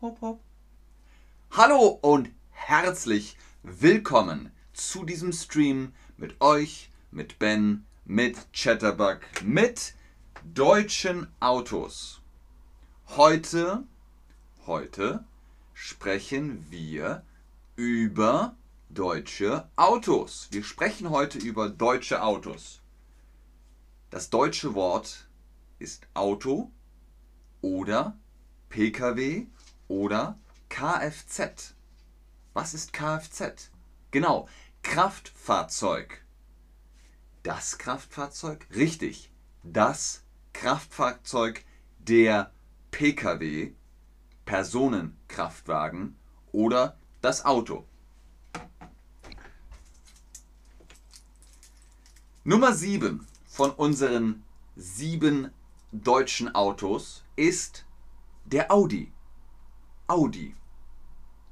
Hopp, hopp. Hallo und herzlich willkommen zu diesem Stream mit euch, mit Ben, mit Chatterbug, mit deutschen Autos. Heute, heute sprechen wir über deutsche Autos. Wir sprechen heute über deutsche Autos. Das deutsche Wort ist Auto oder Pkw oder Kfz. Was ist Kfz? Genau, Kraftfahrzeug. Das Kraftfahrzeug? Richtig, das Kraftfahrzeug der Pkw, Personenkraftwagen oder das Auto. Nummer 7 von unseren sieben deutschen Autos ist der Audi. Audi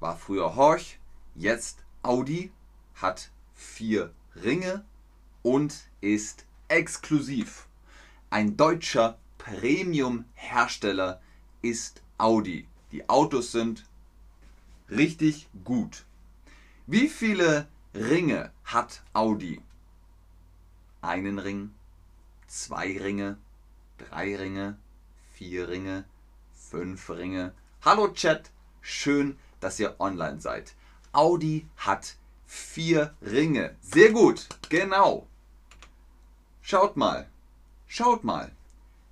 war früher Horch, jetzt Audi, hat vier Ringe und ist exklusiv. Ein deutscher Premium-Hersteller ist Audi. Die Autos sind richtig gut. Wie viele Ringe hat Audi? Einen Ring, zwei Ringe, drei Ringe, vier Ringe, fünf Ringe. Hallo Chat, schön, dass ihr online seid. Audi hat vier Ringe. Sehr gut, genau. Schaut mal, schaut mal.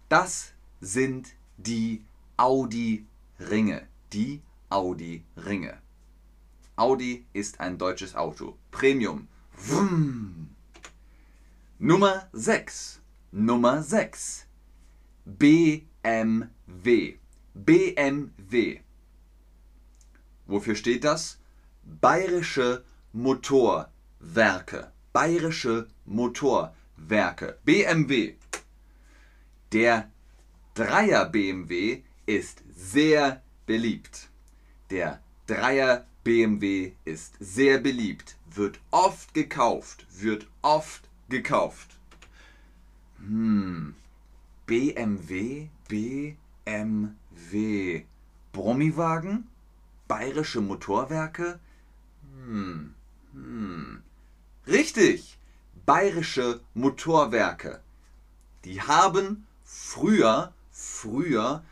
Das sind die Audi-Ringe. Die Audi-Ringe. Audi ist ein deutsches Auto. Premium. Vroom. Nummer 6. Nummer 6. BMW. BMW. Wofür steht das? Bayerische Motorwerke. Bayerische Motorwerke. BMW. Der Dreier BMW ist sehr beliebt. Der Dreier BMW ist sehr beliebt, wird oft gekauft, wird oft gekauft. Hm. BMW, BMW. Brommiwagen? Bayerische Motorwerke? Hm. Hm. Richtig! Bayerische Motorwerke. Die haben früher, früher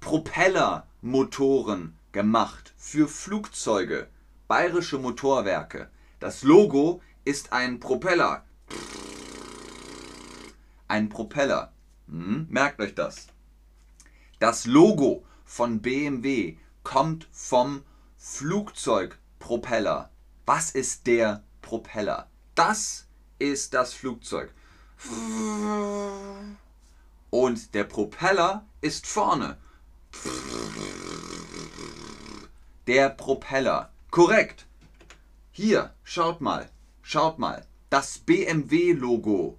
Propellermotoren gemacht für Flugzeuge. Bayerische Motorwerke. Das Logo ist ein Propeller. Ein Propeller. Hm, merkt euch das. Das Logo von BMW kommt vom Flugzeugpropeller. Was ist der Propeller? Das ist das Flugzeug. Und der Propeller ist vorne. Der Propeller. Korrekt. Hier, schaut mal, schaut mal, das BMW-Logo.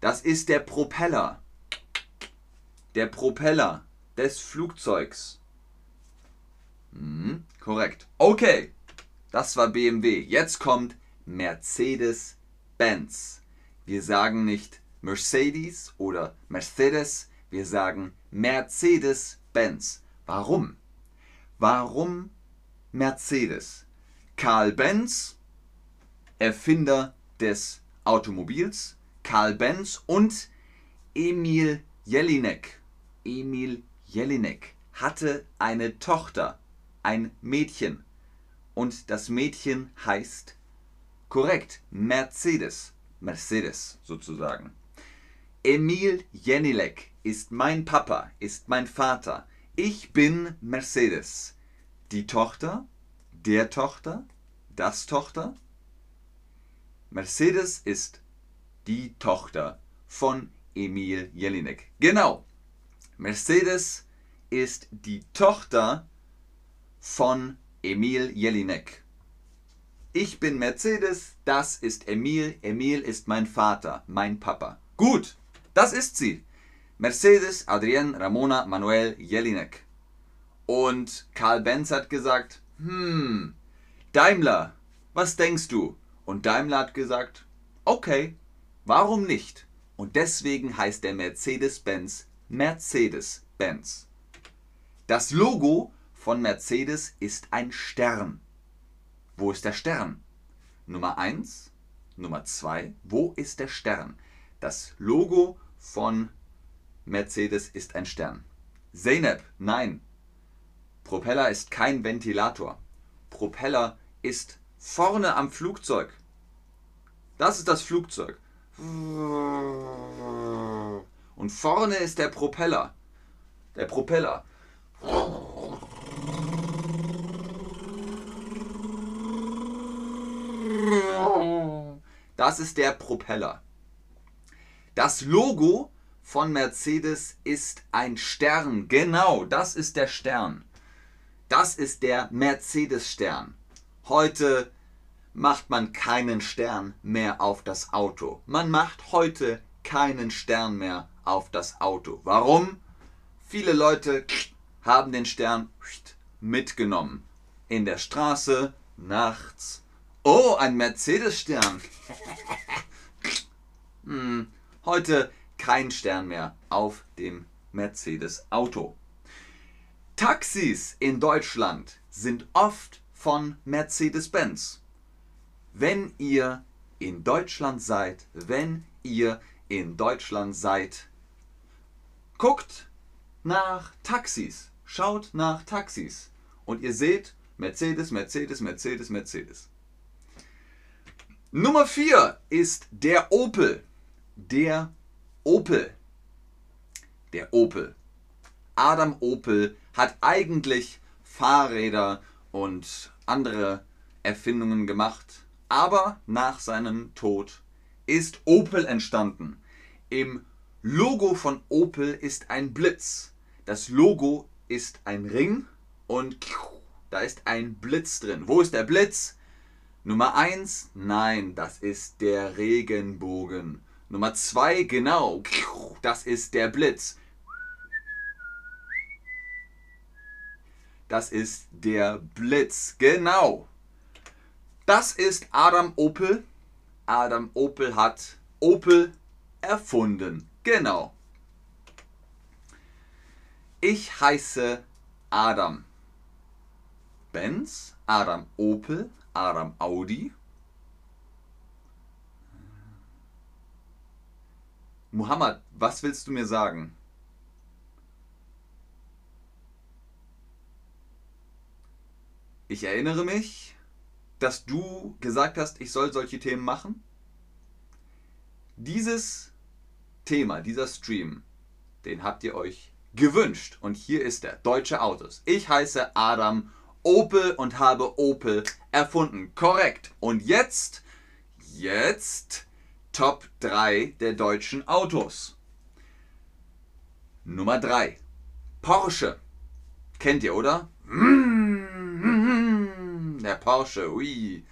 Das ist der Propeller. Der Propeller des Flugzeugs. Mhm, korrekt. Okay, das war BMW. Jetzt kommt Mercedes-Benz. Wir sagen nicht Mercedes oder Mercedes, wir sagen Mercedes-Benz. Warum? Warum Mercedes? Karl Benz, Erfinder des Automobils, Karl Benz und Emil Jelinek. Emil Jelinek hatte eine Tochter, ein Mädchen. Und das Mädchen heißt korrekt Mercedes. Mercedes sozusagen. Emil Jenilek ist mein Papa, ist mein Vater. Ich bin Mercedes. Die Tochter der Tochter, das Tochter. Mercedes ist die Tochter von Emil Jelinek. Genau. Mercedes ist die Tochter von Emil Jelinek. Ich bin Mercedes, das ist Emil, Emil ist mein Vater, mein Papa. Gut, das ist sie. Mercedes Adrienne Ramona Manuel Jelinek. Und Karl Benz hat gesagt, hm, Daimler, was denkst du? Und Daimler hat gesagt, okay, warum nicht? Und deswegen heißt der Mercedes-Benz Mercedes-Benz. Das Logo von Mercedes ist ein Stern. Wo ist der Stern? Nummer 1, Nummer 2, wo ist der Stern? Das Logo von Mercedes ist ein Stern. Zeynep, nein. Propeller ist kein Ventilator. Propeller ist vorne am Flugzeug. Das ist das Flugzeug. Und vorne ist der Propeller. Der Propeller. Das ist der Propeller. Das Logo von Mercedes ist ein Stern. Genau, das ist der Stern. Das ist der Mercedes-Stern. Heute macht man keinen Stern mehr auf das Auto. Man macht heute keinen Stern mehr auf das Auto. Warum? Viele Leute haben den Stern mitgenommen. In der Straße, nachts. Oh, ein Mercedes-Stern. hm, heute kein Stern mehr auf dem Mercedes-Auto. Taxis in Deutschland sind oft von Mercedes-Benz. Wenn ihr in Deutschland seid, wenn ihr in Deutschland seid, guckt nach Taxis, schaut nach Taxis und ihr seht Mercedes, Mercedes, Mercedes, Mercedes. Nummer 4 ist der Opel. Der Opel. Der Opel. Adam Opel hat eigentlich Fahrräder und andere Erfindungen gemacht, aber nach seinem Tod ist Opel entstanden. Im Logo von Opel ist ein Blitz. Das Logo ist ein Ring und da ist ein Blitz drin. Wo ist der Blitz? Nummer 1, nein, das ist der Regenbogen. Nummer 2, genau, das ist der Blitz. Das ist der Blitz, genau. Das ist Adam Opel. Adam Opel hat Opel erfunden. Genau. Ich heiße Adam. Benz, Adam Opel, Adam Audi. Muhammad, was willst du mir sagen? Ich erinnere mich, dass du gesagt hast, ich soll solche Themen machen. Dieses Thema, dieser Stream, den habt ihr euch gewünscht. Und hier ist er, Deutsche Autos. Ich heiße Adam Opel und habe Opel erfunden. Korrekt. Und jetzt, jetzt Top 3 der deutschen Autos. Nummer 3. Porsche. Kennt ihr, oder? Der Porsche, ui,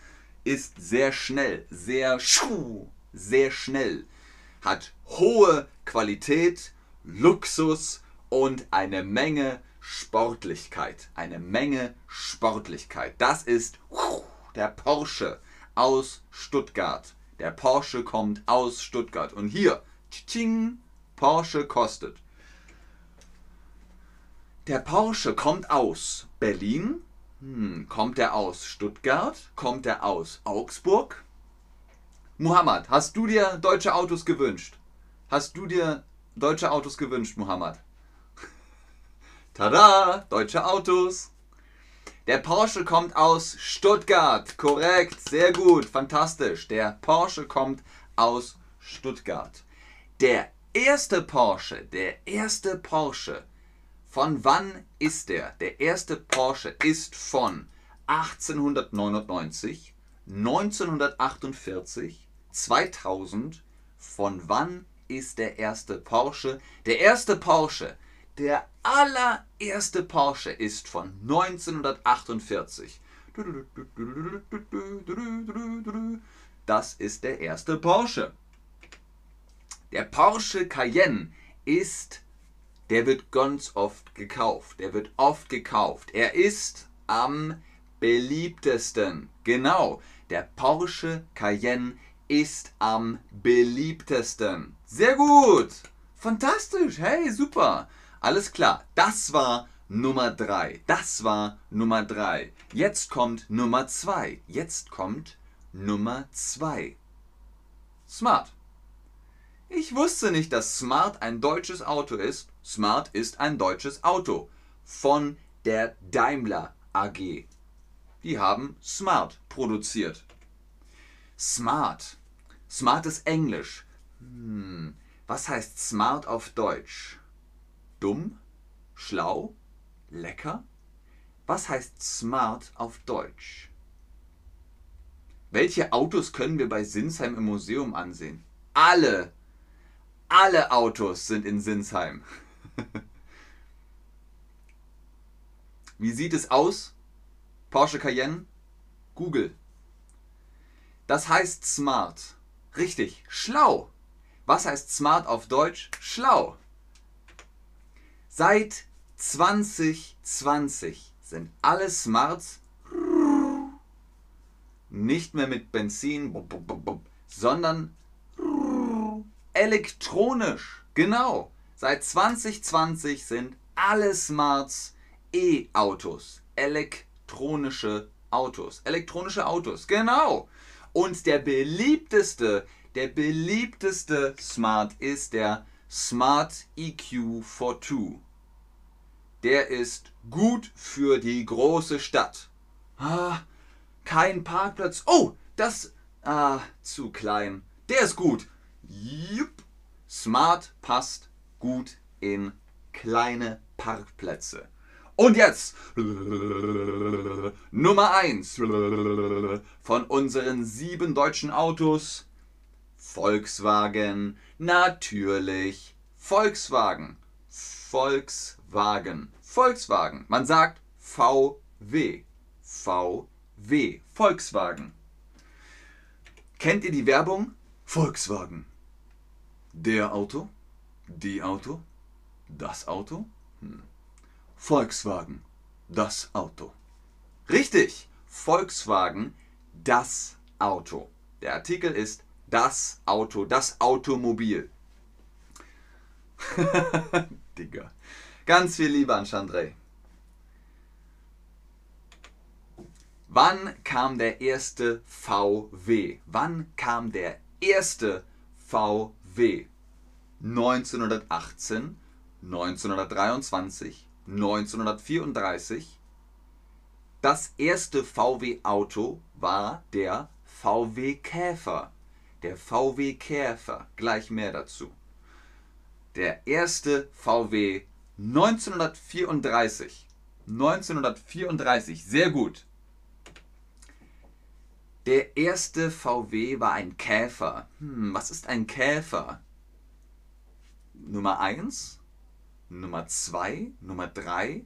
ist sehr schnell, sehr sehr schnell, hat hohe Qualität, Luxus und eine Menge Sportlichkeit. Eine Menge Sportlichkeit. Das ist der Porsche aus Stuttgart. Der Porsche kommt aus Stuttgart. Und hier, tsching, Porsche kostet. Der Porsche kommt aus Berlin. Hm, kommt er aus Stuttgart? Kommt er aus Augsburg? Muhammad, hast du dir deutsche Autos gewünscht? Hast du dir deutsche Autos gewünscht, Muhammad? Tada! Deutsche Autos! Der Porsche kommt aus Stuttgart. Korrekt, sehr gut, fantastisch. Der Porsche kommt aus Stuttgart. Der erste Porsche, der erste Porsche, von wann ist der? Der erste Porsche ist von 1899, 1948, 2000. Von wann ist der erste Porsche? Der erste Porsche der allererste Porsche ist von 1948. Das ist der erste Porsche. Der Porsche Cayenne ist, der wird ganz oft gekauft. Der wird oft gekauft. Er ist am beliebtesten. Genau, der Porsche Cayenne ist am beliebtesten. Sehr gut. Fantastisch. Hey, super. Alles klar. Das war Nummer 3. Das war Nummer 3. Jetzt kommt Nummer 2. Jetzt kommt Nummer 2. Smart. Ich wusste nicht, dass Smart ein deutsches Auto ist. Smart ist ein deutsches Auto von der Daimler AG. Die haben Smart produziert. Smart. Smart ist Englisch. Hm. Was heißt smart auf Deutsch? Dumm? Schlau? Lecker? Was heißt smart auf Deutsch? Welche Autos können wir bei Sinsheim im Museum ansehen? Alle! Alle Autos sind in Sinsheim. Wie sieht es aus? Porsche Cayenne? Google. Das heißt smart. Richtig, schlau. Was heißt smart auf Deutsch? Schlau. Seit 2020 sind alle Smarts nicht mehr mit Benzin, sondern elektronisch. Genau. Seit 2020 sind alle Smarts E-Autos. Elektronische Autos. Elektronische Autos. Genau. Und der beliebteste, der beliebteste Smart ist der Smart EQ for Two. Der ist gut für die große Stadt. Ah, kein Parkplatz. Oh, das ah, zu klein. Der ist gut. Jupp. Smart passt gut in kleine Parkplätze. Und jetzt Nummer 1 von unseren sieben deutschen Autos. Volkswagen, natürlich. Volkswagen, Volkswagen, Volkswagen. Man sagt VW, VW, Volkswagen. Kennt ihr die Werbung? Volkswagen. Der Auto, die Auto, das Auto. Hm. Volkswagen, das Auto. Richtig, Volkswagen, das Auto. Der Artikel ist das Auto, das Automobil. Digga. Ganz viel Liebe an Chandray. Wann kam der erste VW? Wann kam der erste VW? 1918, 1923, 1934. Das erste VW-Auto war der VW Käfer. Der VW Käfer. Gleich mehr dazu. Der erste VW 1934. 1934. Sehr gut. Der erste VW war ein Käfer. Hm, was ist ein Käfer? Nummer 1 Nummer 2, Nummer 3.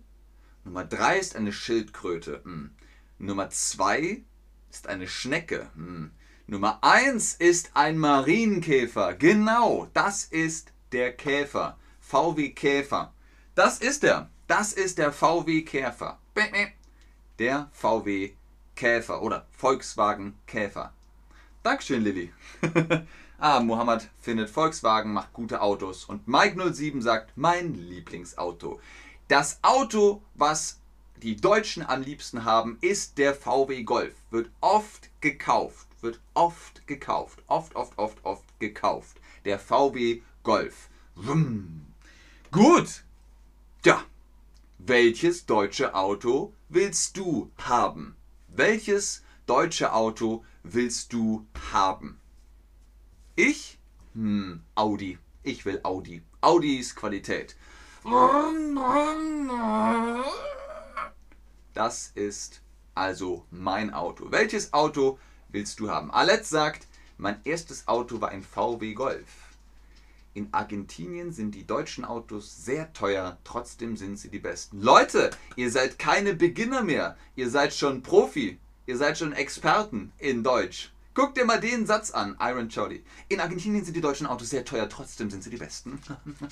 Nummer 3 ist eine Schildkröte. Hm. Nummer 2 ist eine Schnecke. Hm. Nummer 1 ist ein Marienkäfer. Genau, das ist der Käfer. VW Käfer. Das ist er. Das ist der VW Käfer. Der VW Käfer oder Volkswagen Käfer. Dankeschön, Lilly. Ah, Mohammed findet Volkswagen macht gute Autos. Und Mike07 sagt, mein Lieblingsauto. Das Auto, was die Deutschen am liebsten haben, ist der VW Golf. Wird oft gekauft. Wird oft gekauft. Oft, oft, oft, oft gekauft. Der VW Golf. Wumm. Gut. Ja. Welches deutsche Auto willst du haben? Welches deutsche Auto willst du haben? Ich? Hm, Audi. Ich will Audi. Audi ist Qualität. Das ist also mein Auto. Welches Auto willst du haben? Aletz sagt, mein erstes Auto war ein VW Golf. In Argentinien sind die deutschen Autos sehr teuer, trotzdem sind sie die besten. Leute, ihr seid keine Beginner mehr. Ihr seid schon Profi. Ihr seid schon Experten in Deutsch. Guck dir mal den Satz an, Iron Jolly. In Argentinien sind die deutschen Autos sehr teuer, trotzdem sind sie die besten.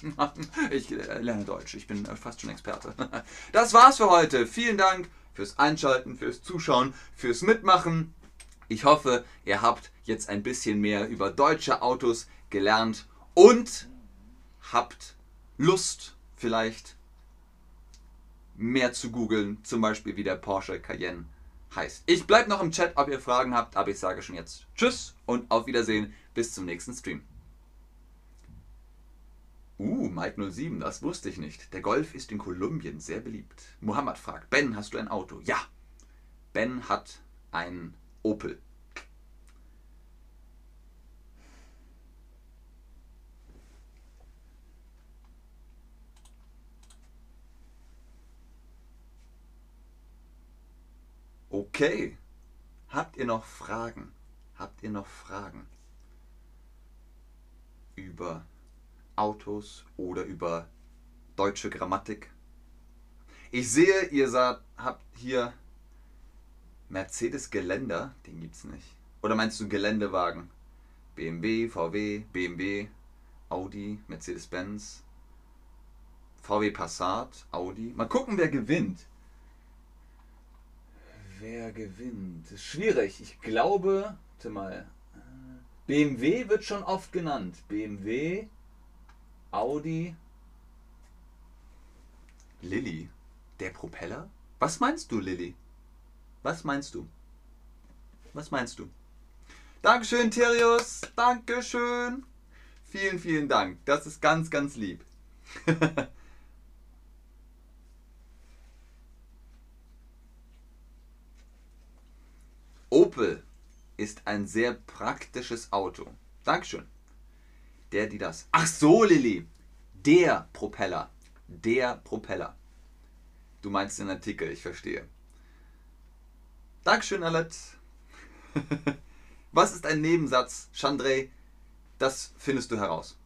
ich äh, lerne Deutsch, ich bin äh, fast schon Experte. Das war's für heute. Vielen Dank fürs Einschalten, fürs Zuschauen, fürs Mitmachen. Ich hoffe, ihr habt jetzt ein bisschen mehr über deutsche Autos gelernt und habt Lust vielleicht mehr zu googeln, zum Beispiel wie der Porsche Cayenne heißt. Ich bleibe noch im Chat, ob ihr Fragen habt, aber ich sage schon jetzt Tschüss und auf Wiedersehen. Bis zum nächsten Stream. Uh, Mike 07, das wusste ich nicht. Der Golf ist in Kolumbien sehr beliebt. Mohammed fragt, Ben, hast du ein Auto? Ja. Ben hat ein Opel. Okay. Habt ihr noch Fragen? Habt ihr noch Fragen über Autos oder über deutsche Grammatik? Ich sehe, ihr habt hier Mercedes Geländer, den gibt's nicht. Oder meinst du Geländewagen? BMW, VW, BMW, Audi, Mercedes-Benz, VW Passat, Audi. Mal gucken, wer gewinnt. Wer gewinnt? Ist schwierig. Ich glaube, warte mal. BMW wird schon oft genannt. BMW, Audi. Lilly, der Propeller? Was meinst du, Lilly? Was meinst du? Was meinst du? Dankeschön, Therius. Dankeschön. Vielen, vielen Dank. Das ist ganz, ganz lieb. Opel ist ein sehr praktisches Auto. Dankeschön. Der, die das. Ach so, Lilly. Der Propeller. Der Propeller. Du meinst den Artikel, ich verstehe. Dankeschön, Alet. Was ist ein Nebensatz, Chandray? Das findest du heraus.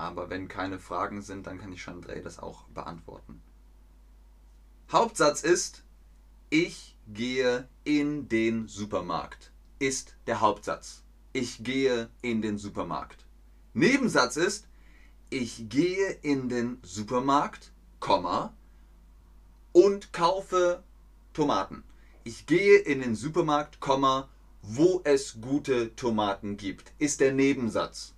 Aber wenn keine Fragen sind, dann kann ich Chandray das auch beantworten. Hauptsatz ist, ich gehe in den Supermarkt. Ist der Hauptsatz. Ich gehe in den Supermarkt. Nebensatz ist, ich gehe in den Supermarkt, Komma, und kaufe Tomaten. Ich gehe in den Supermarkt, Komma, wo es gute Tomaten gibt. Ist der Nebensatz.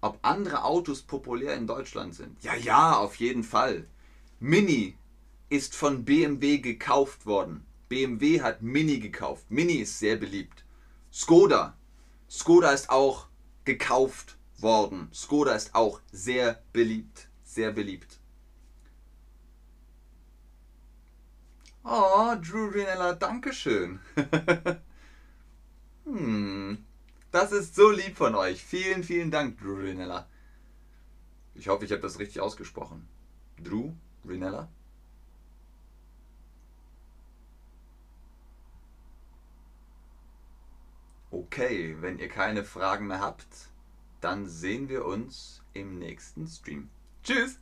Ob andere Autos populär in Deutschland sind. Ja, ja, auf jeden Fall. Mini ist von BMW gekauft worden. BMW hat Mini gekauft. Mini ist sehr beliebt. Skoda. Skoda ist auch gekauft worden. Skoda ist auch sehr beliebt. Sehr beliebt. Oh, Drew Rinella, Dankeschön. hm. Das ist so lieb von euch. Vielen, vielen Dank, Drew Rinella. Ich hoffe, ich habe das richtig ausgesprochen. Drew Rinella? Okay, wenn ihr keine Fragen mehr habt, dann sehen wir uns im nächsten Stream. Tschüss!